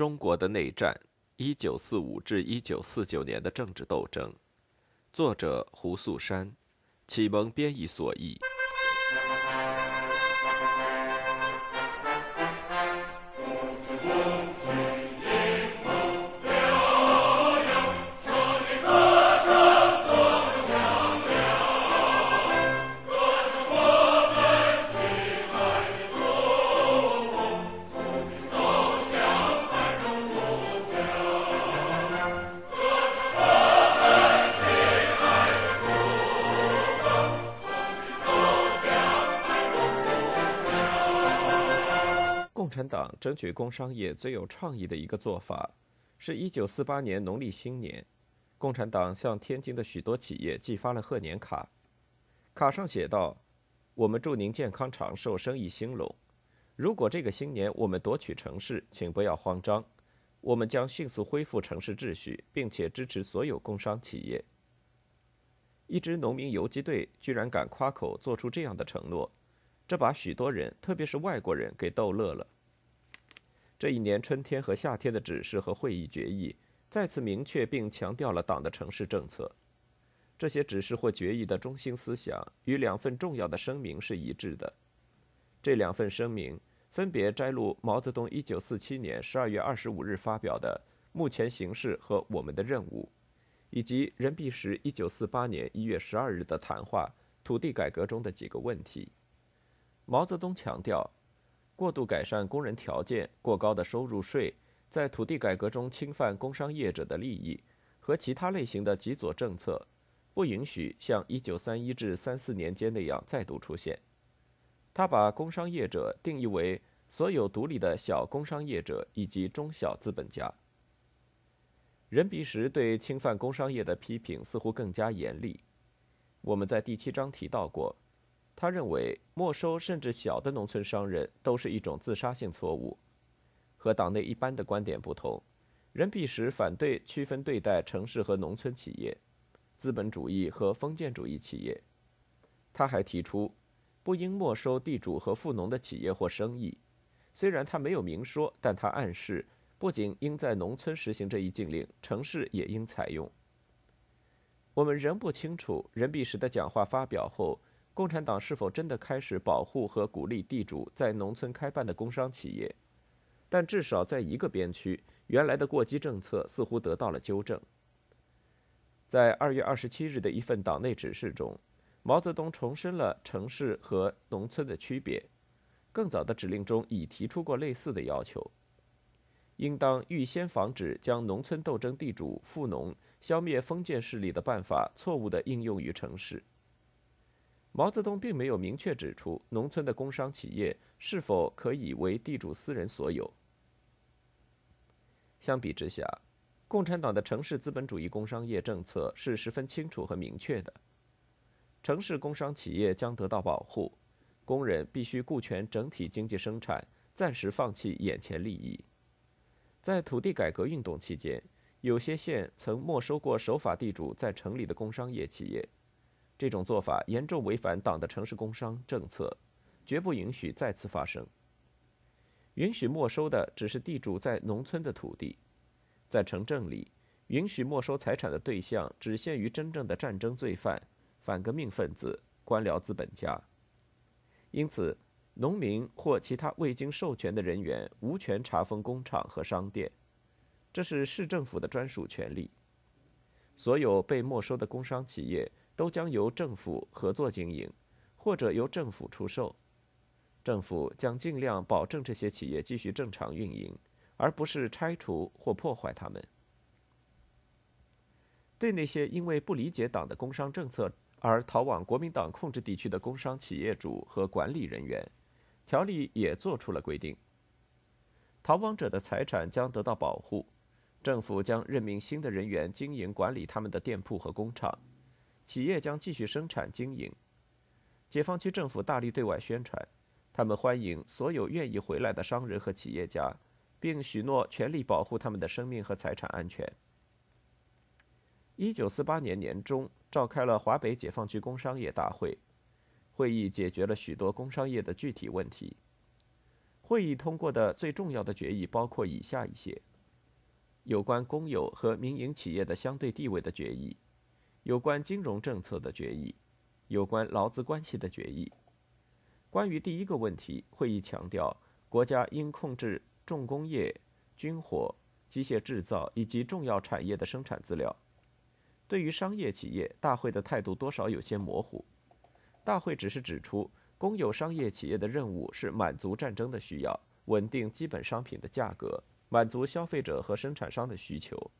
中国的内战（一九四五至一九四九年的政治斗争），作者胡素山，启蒙编译所译。共产党争取工商业最有创意的一个做法，是一九四八年农历新年，共产党向天津的许多企业寄发了贺年卡，卡上写道：“我们祝您健康长寿，生意兴隆。如果这个新年我们夺取城市，请不要慌张，我们将迅速恢复城市秩序，并且支持所有工商企业。”一支农民游击队居然敢夸口做出这样的承诺，这把许多人，特别是外国人给逗乐了。这一年春天和夏天的指示和会议决议再次明确并强调了党的城市政策。这些指示或决议的中心思想与两份重要的声明是一致的。这两份声明分别摘录毛泽东1947年12月25日发表的《目前形势和我们的任务》，以及任弼时1948年1月12日的谈话《土地改革》中的几个问题。毛泽东强调。过度改善工人条件、过高的收入税，在土地改革中侵犯工商业者的利益和其他类型的极左政策，不允许像1931至34年间那样再度出现。他把工商业者定义为所有独立的小工商业者以及中小资本家。任弼时对侵犯工商业的批评似乎更加严厉。我们在第七章提到过。他认为，没收甚至小的农村商人都是一种自杀性错误。和党内一般的观点不同，任弼时反对区分对待城市和农村企业、资本主义和封建主义企业。他还提出，不应没收地主和富农的企业或生意。虽然他没有明说，但他暗示，不仅应在农村实行这一禁令，城市也应采用。我们仍不清楚任弼时的讲话发表后。共产党是否真的开始保护和鼓励地主在农村开办的工商企业？但至少在一个边区，原来的过激政策似乎得到了纠正。在二月二十七日的一份党内指示中，毛泽东重申了城市和农村的区别。更早的指令中已提出过类似的要求：应当预先防止将农村斗争地主富农、消灭封建势力的办法错误地应用于城市。毛泽东并没有明确指出农村的工商企业是否可以为地主私人所有。相比之下，共产党的城市资本主义工商业政策是十分清楚和明确的：城市工商企业将得到保护，工人必须顾全整体经济生产，暂时放弃眼前利益。在土地改革运动期间，有些县曾没收过守法地主在城里的工商业企业。这种做法严重违反党的城市工商政策，绝不允许再次发生。允许没收的只是地主在农村的土地，在城镇里，允许没收财产的对象只限于真正的战争罪犯、反革命分子、官僚资本家。因此，农民或其他未经授权的人员无权查封工厂和商店，这是市政府的专属权利。所有被没收的工商企业。都将由政府合作经营，或者由政府出售。政府将尽量保证这些企业继续正常运营，而不是拆除或破坏它们。对那些因为不理解党的工商政策而逃往国民党控制地区的工商企业主和管理人员，条例也做出了规定：逃亡者的财产将得到保护，政府将任命新的人员经营管理他们的店铺和工厂。企业将继续生产经营。解放区政府大力对外宣传，他们欢迎所有愿意回来的商人和企业家，并许诺全力保护他们的生命和财产安全。一九四八年年中，召开了华北解放区工商业大会，会议解决了许多工商业的具体问题。会议通过的最重要的决议包括以下一些：有关公有和民营企业的相对地位的决议，有关金融政策的决议，有关劳资关系的决议。关于第一个问题，会议强调，国家应控制重工业、军火、机械制造以及重要产业的生产资料。对于商业企业，大会的态度多少有些模糊。大会只是指出，公有商业企业的任务是满足战争的需要，稳定基本商品的价格。满足消费者和生产商的需求。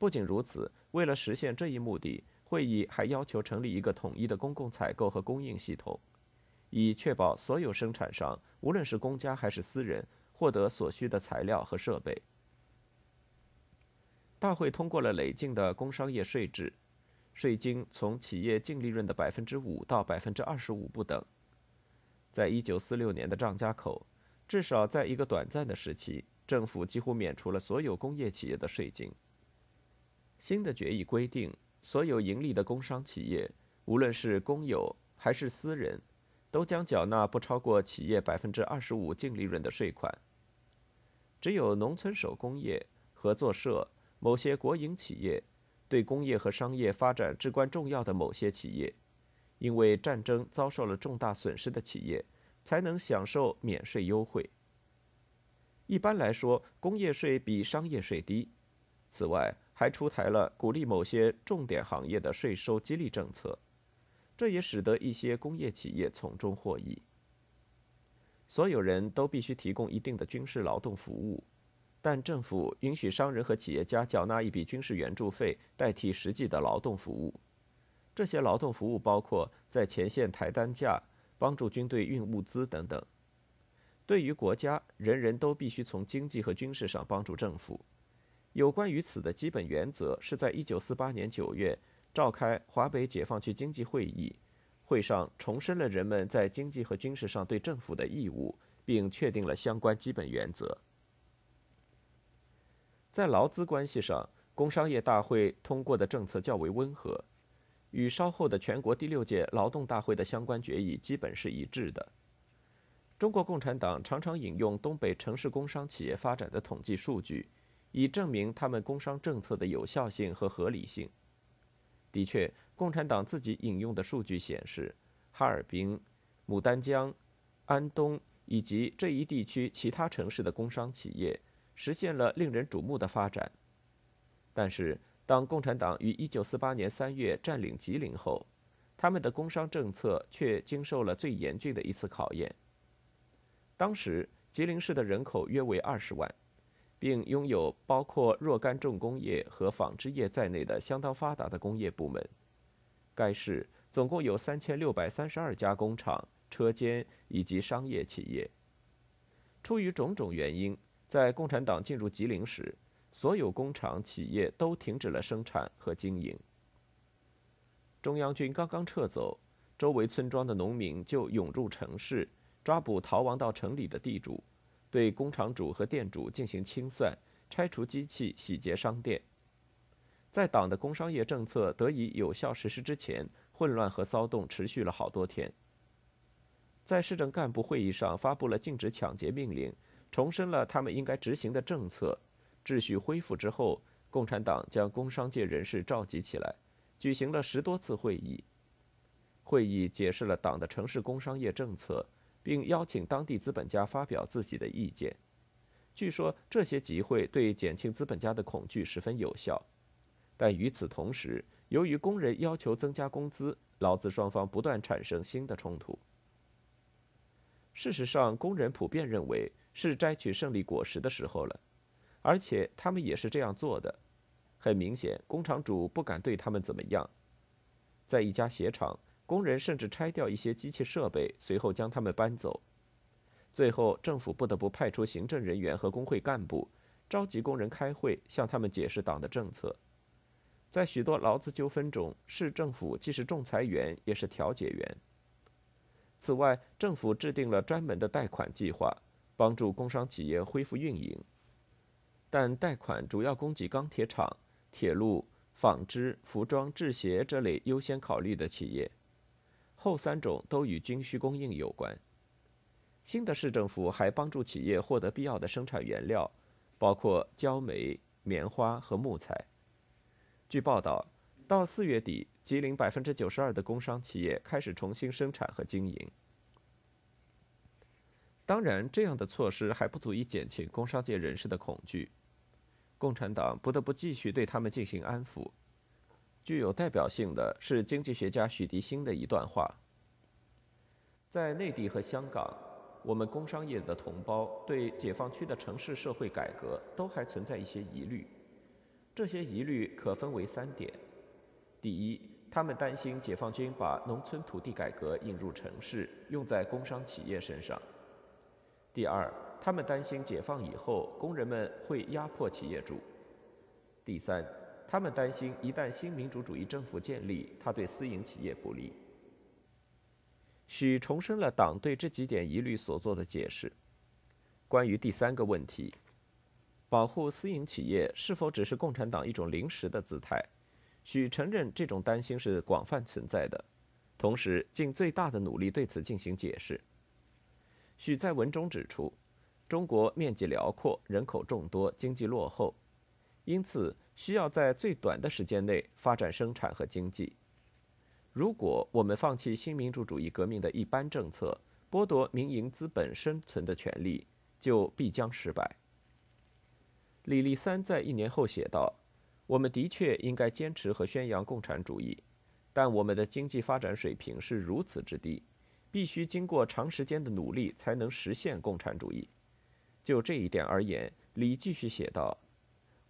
不仅如此，为了实现这一目的，会议还要求成立一个统一的公共采购和供应系统，以确保所有生产商，无论是公家还是私人，获得所需的材料和设备。大会通过了累进的工商业税制，税金从企业净利润的百分之五到百分之二十五不等。在一九四六年的张家口，至少在一个短暂的时期。政府几乎免除了所有工业企业的税金。新的决议规定，所有盈利的工商企业，无论是公有还是私人，都将缴纳不超过企业百分之二十五净利润的税款。只有农村手工业、合作社、某些国营企业，对工业和商业发展至关重要的某些企业，因为战争遭受了重大损失的企业，才能享受免税优惠。一般来说，工业税比商业税低。此外，还出台了鼓励某些重点行业的税收激励政策，这也使得一些工业企业从中获益。所有人都必须提供一定的军事劳动服务，但政府允许商人和企业家缴纳一笔军事援助费，代替实际的劳动服务。这些劳动服务包括在前线抬担架、帮助军队运物资等等。对于国家，人人都必须从经济和军事上帮助政府。有关于此的基本原则是在1948年9月召开华北解放区经济会议，会上重申了人们在经济和军事上对政府的义务，并确定了相关基本原则。在劳资关系上，工商业大会通过的政策较为温和，与稍后的全国第六届劳动大会的相关决议基本是一致的。中国共产党常常引用东北城市工商企业发展的统计数据，以证明他们工商政策的有效性和合理性。的确，共产党自己引用的数据显示，哈尔滨、牡丹江、安东以及这一地区其他城市的工商企业实现了令人瞩目的发展。但是，当共产党于1948年3月占领吉林后，他们的工商政策却经受了最严峻的一次考验。当时，吉林市的人口约为二十万，并拥有包括若干重工业和纺织业在内的相当发达的工业部门。该市总共有三千六百三十二家工厂、车间以及商业企业。出于种种原因，在共产党进入吉林时，所有工厂企业都停止了生产和经营。中央军刚刚撤走，周围村庄的农民就涌入城市。抓捕逃亡到城里的地主，对工厂主和店主进行清算，拆除机器，洗劫商店。在党的工商业政策得以有效实施之前，混乱和骚动持续了好多天。在市政干部会议上发布了禁止抢劫命令，重申了他们应该执行的政策。秩序恢复之后，共产党将工商界人士召集起来，举行了十多次会议。会议解释了党的城市工商业政策。并邀请当地资本家发表自己的意见。据说这些集会对减轻资本家的恐惧十分有效，但与此同时，由于工人要求增加工资，劳资双方不断产生新的冲突。事实上，工人普遍认为是摘取胜利果实的时候了，而且他们也是这样做的。很明显，工厂主不敢对他们怎么样。在一家鞋厂。工人甚至拆掉一些机器设备，随后将他们搬走。最后，政府不得不派出行政人员和工会干部，召集工人开会，向他们解释党的政策。在许多劳资纠纷中，市政府既是仲裁员，也是调解员。此外，政府制定了专门的贷款计划，帮助工商企业恢复运营。但贷款主要供给钢铁厂、铁路、纺织、服装、制鞋这类优先考虑的企业。后三种都与军需供应有关。新的市政府还帮助企业获得必要的生产原料，包括焦煤、棉花和木材。据报道，到四月底，吉林百分之九十二的工商企业开始重新生产和经营。当然，这样的措施还不足以减轻工商界人士的恐惧。共产党不得不继续对他们进行安抚。具有代表性的是经济学家许涤新的一段话：在内地和香港，我们工商业的同胞对解放区的城市社会改革都还存在一些疑虑。这些疑虑可分为三点：第一，他们担心解放军把农村土地改革引入城市，用在工商企业身上。第二，他们担心解放以后工人们会压迫企业主；第三，他们担心一旦新民主主义政府建立，他对私营企业不利。许重申了党对这几点疑虑所做的解释。关于第三个问题，保护私营企业是否只是共产党一种临时的姿态？许承认这种担心是广泛存在的，同时尽最大的努力对此进行解释。许在文中指出，中国面积辽阔，人口众多，经济落后，因此需要在最短的时间内发展生产和经济。如果我们放弃新民主主义革命的一般政策，剥夺民营资本生存的权利，就必将失败。李立三在一年后写道：“我们的确应该坚持和宣扬共产主义，但我们的经济发展水平是如此之低。”必须经过长时间的努力才能实现共产主义。就这一点而言，李继续写道：“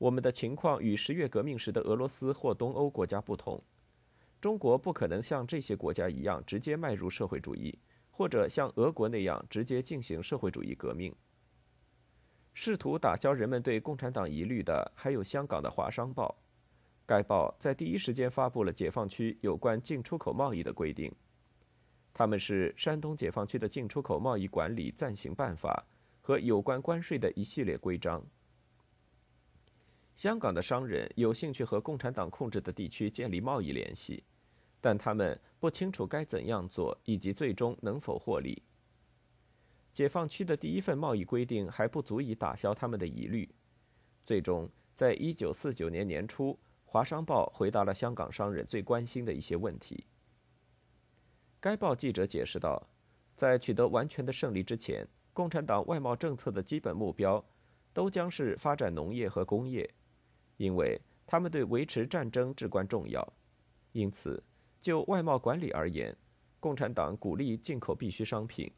我们的情况与十月革命时的俄罗斯或东欧国家不同。中国不可能像这些国家一样直接迈入社会主义，或者像俄国那样直接进行社会主义革命。”试图打消人们对共产党疑虑的还有香港的《华商报》，该报在第一时间发布了解放区有关进出口贸易的规定。他们是山东解放区的进出口贸易管理暂行办法和有关关税的一系列规章。香港的商人有兴趣和共产党控制的地区建立贸易联系，但他们不清楚该怎样做以及最终能否获利。解放区的第一份贸易规定还不足以打消他们的疑虑。最终，在一九四九年年初，《华商报》回答了香港商人最关心的一些问题。该报记者解释道，在取得完全的胜利之前，共产党外贸政策的基本目标都将是发展农业和工业，因为他们对维持战争至关重要。因此，就外贸管理而言，共产党鼓励进口必需商品，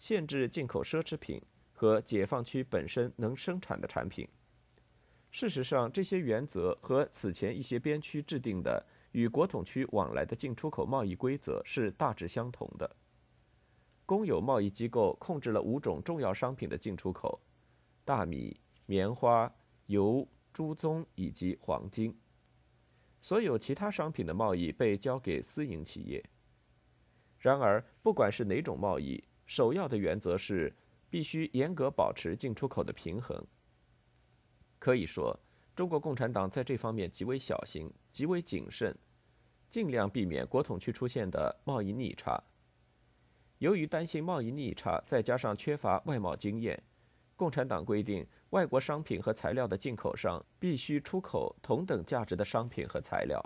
限制进口奢侈品和解放区本身能生产的产品。事实上，这些原则和此前一些边区制定的。与国统区往来的进出口贸易规则是大致相同的。公有贸易机构控制了五种重要商品的进出口：大米、棉花、油、猪棕以及黄金。所有其他商品的贸易被交给私营企业。然而，不管是哪种贸易，首要的原则是必须严格保持进出口的平衡。可以说。中国共产党在这方面极为小心、极为谨慎，尽量避免国统区出现的贸易逆差。由于担心贸易逆差，再加上缺乏外贸经验，共产党规定外国商品和材料的进口商必须出口同等价值的商品和材料。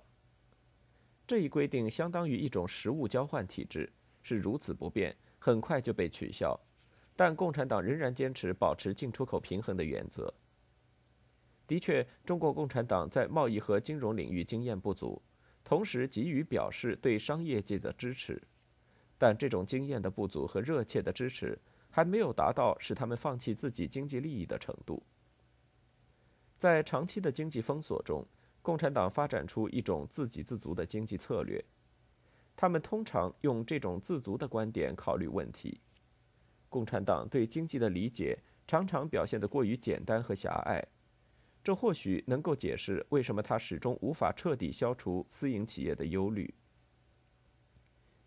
这一规定相当于一种实物交换体制，是如此不便，很快就被取消。但共产党仍然坚持保持进出口平衡的原则。的确，中国共产党在贸易和金融领域经验不足，同时急于表示对商业界的支持，但这种经验的不足和热切的支持还没有达到使他们放弃自己经济利益的程度。在长期的经济封锁中，共产党发展出一种自给自足的经济策略，他们通常用这种自足的观点考虑问题。共产党对经济的理解常常表现得过于简单和狭隘。这或许能够解释为什么他始终无法彻底消除私营企业的忧虑。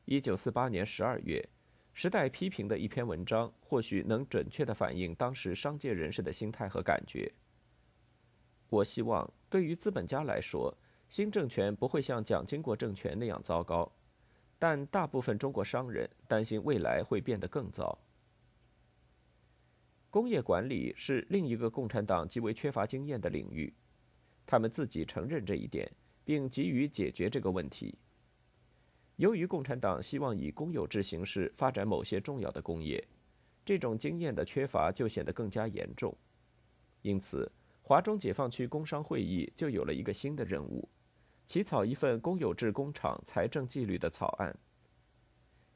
一九四八年十二月，《时代》批评的一篇文章，或许能准确地反映当时商界人士的心态和感觉。我希望，对于资本家来说，新政权不会像蒋经国政权那样糟糕，但大部分中国商人担心未来会变得更糟。工业管理是另一个共产党极为缺乏经验的领域。他们自己承认这一点，并急于解决这个问题。由于共产党希望以公有制形式发展某些重要的工业，这种经验的缺乏就显得更加严重。因此，华中解放区工商会议就有了一个新的任务：起草一份公有制工厂财政纪律的草案。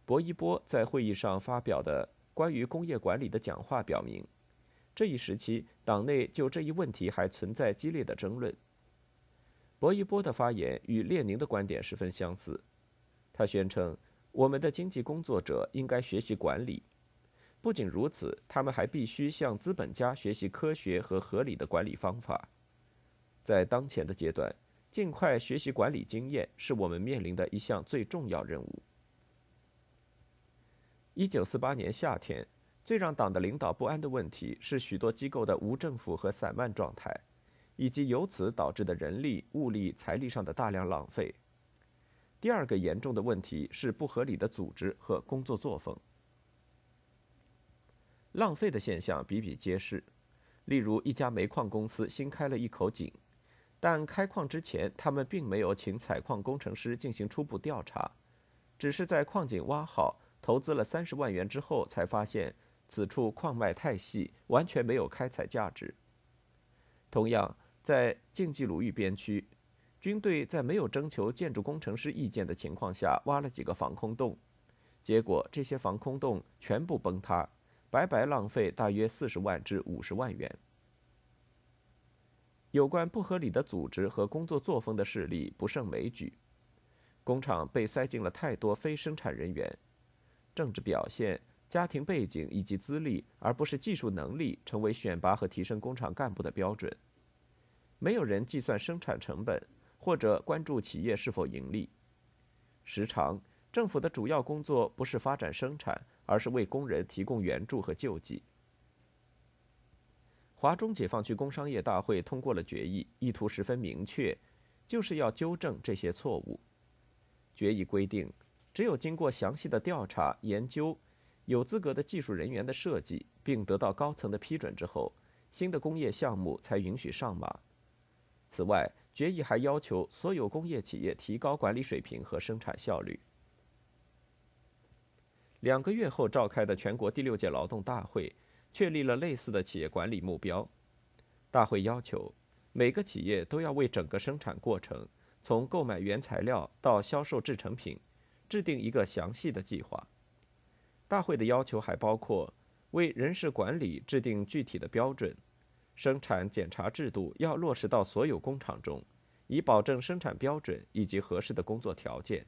薄一波在会议上发表的关于工业管理的讲话表明。这一时期，党内就这一问题还存在激烈的争论。薄一波的发言与列宁的观点十分相似。他宣称，我们的经济工作者应该学习管理。不仅如此，他们还必须向资本家学习科学和合理的管理方法。在当前的阶段，尽快学习管理经验是我们面临的一项最重要任务。一九四八年夏天。最让党的领导不安的问题是许多机构的无政府和散漫状态，以及由此导致的人力、物力、财力上的大量浪费。第二个严重的问题是不合理的组织和工作作风。浪费的现象比比皆是，例如一家煤矿公司新开了一口井，但开矿之前他们并没有请采矿工程师进行初步调查，只是在矿井挖好、投资了三十万元之后才发现。此处矿脉太细，完全没有开采价值。同样，在晋冀鲁豫边区，军队在没有征求建筑工程师意见的情况下挖了几个防空洞，结果这些防空洞全部崩塌，白白浪费大约四十万至五十万元。有关不合理的组织和工作作风的事例不胜枚举，工厂被塞进了太多非生产人员，政治表现。家庭背景以及资历，而不是技术能力，成为选拔和提升工厂干部的标准。没有人计算生产成本，或者关注企业是否盈利。时常，政府的主要工作不是发展生产，而是为工人提供援助和救济。华中解放区工商业大会通过了决议，意图十分明确，就是要纠正这些错误。决议规定，只有经过详细的调查研究。有资格的技术人员的设计，并得到高层的批准之后，新的工业项目才允许上马。此外，决议还要求所有工业企业提高管理水平和生产效率。两个月后召开的全国第六届劳动大会，确立了类似的企业管理目标。大会要求每个企业都要为整个生产过程，从购买原材料到销售制成品，制定一个详细的计划。大会的要求还包括为人事管理制定具体的标准，生产检查制度要落实到所有工厂中，以保证生产标准以及合适的工作条件。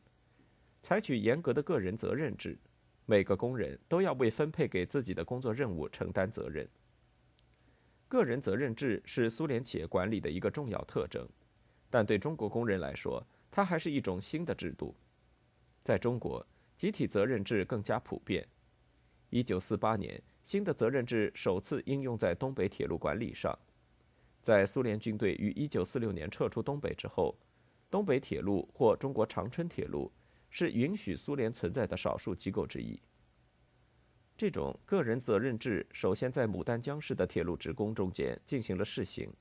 采取严格的个人责任制，每个工人都要为分配给自己的工作任务承担责任。个人责任制是苏联企业管理的一个重要特征，但对中国工人来说，它还是一种新的制度。在中国。集体责任制更加普遍。一九四八年，新的责任制首次应用在东北铁路管理上。在苏联军队于一九四六年撤出东北之后，东北铁路或中国长春铁路是允许苏联存在的少数机构之一。这种个人责任制首先在牡丹江市的铁路职工中间进行了试行。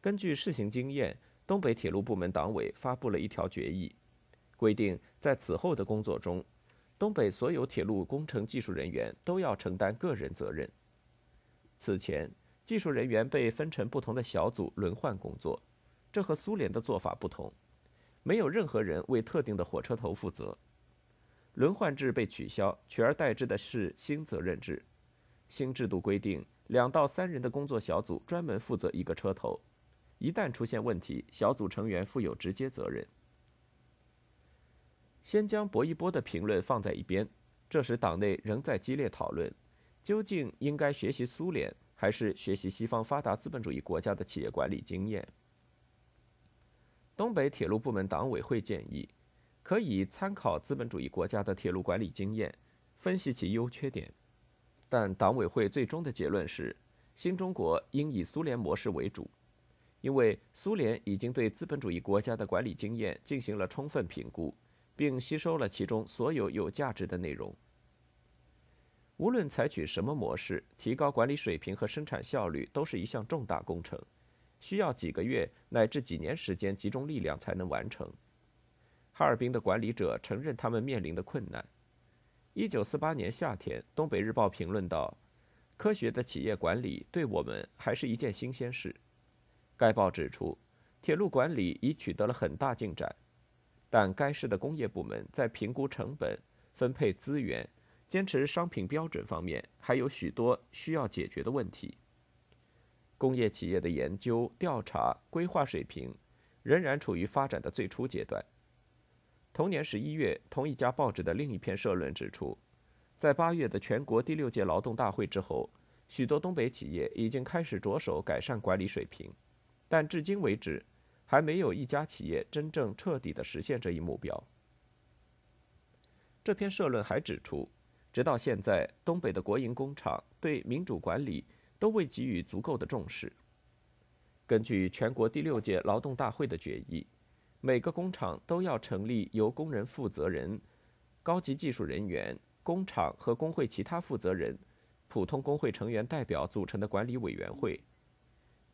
根据试行经验，东北铁路部门党委发布了一条决议。规定，在此后的工作中，东北所有铁路工程技术人员都要承担个人责任。此前，技术人员被分成不同的小组轮换工作，这和苏联的做法不同，没有任何人为特定的火车头负责。轮换制被取消，取而代之的是新责任制。新制度规定，两到三人的工作小组专门负责一个车头，一旦出现问题，小组成员负有直接责任。先将薄一波的评论放在一边，这时党内仍在激烈讨论，究竟应该学习苏联，还是学习西方发达资本主义国家的企业管理经验。东北铁路部门党委会建议，可以参考资本主义国家的铁路管理经验，分析其优缺点。但党委会最终的结论是，新中国应以苏联模式为主，因为苏联已经对资本主义国家的管理经验进行了充分评估。并吸收了其中所有有价值的内容。无论采取什么模式，提高管理水平和生产效率都是一项重大工程，需要几个月乃至几年时间集中力量才能完成。哈尔滨的管理者承认他们面临的困难。一九四八年夏天，《东北日报》评论道：“科学的企业管理对我们还是一件新鲜事。”该报指出，铁路管理已取得了很大进展，但该市的工业部门在评估成本、分配资源、坚持商品标准方面还有许多需要解决的问题。工业企业的研究、调查、规划水平仍然处于发展的最初阶段。同年十一月，同一家报纸的另一篇社论指出，在八月的全国第六届劳动大会之后，许多东北企业已经开始着手改善管理水平，但至今为止，还没有一家企业真正彻底的实现这一目标。这篇社论还指出，直到现在，东北的国营工厂对民主管理都未给予足够的重视。根据全国第六届劳动大会的决议。每个工厂都要成立由工人负责人、高级技术人员、工厂和工会其他负责人、普通工会成员代表组成的管理委员会。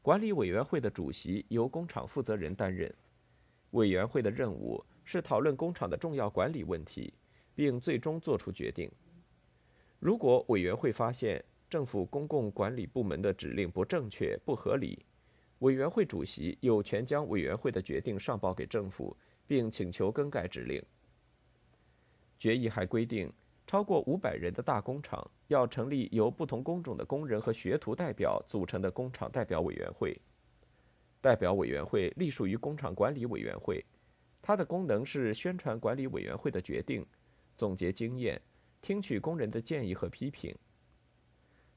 管理委员会的主席由工厂负责人担任。委员会的任务是讨论工厂的重要管理问题，并最终作出决定。如果委员会发现政府公共管理部门的指令不正确、不合理，委员会主席有权将委员会的决定上报给政府，并请求更改指令。决议还规定，超过五百人的大工厂要成立由不同工种的工人和学徒代表组成的工厂代表委员会。代表委员会隶属于工厂管理委员会，它的功能是宣传管理委员会的决定，总结经验，听取工人的建议和批评。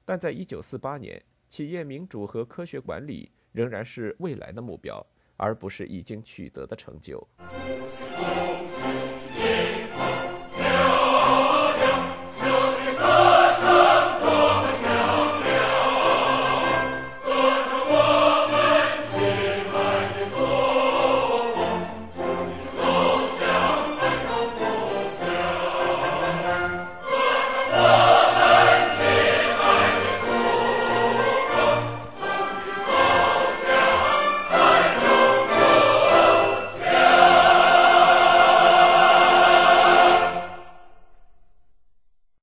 但在一九四八年，企业民主和科学管理。仍然是未来的目标，而不是已经取得的成就。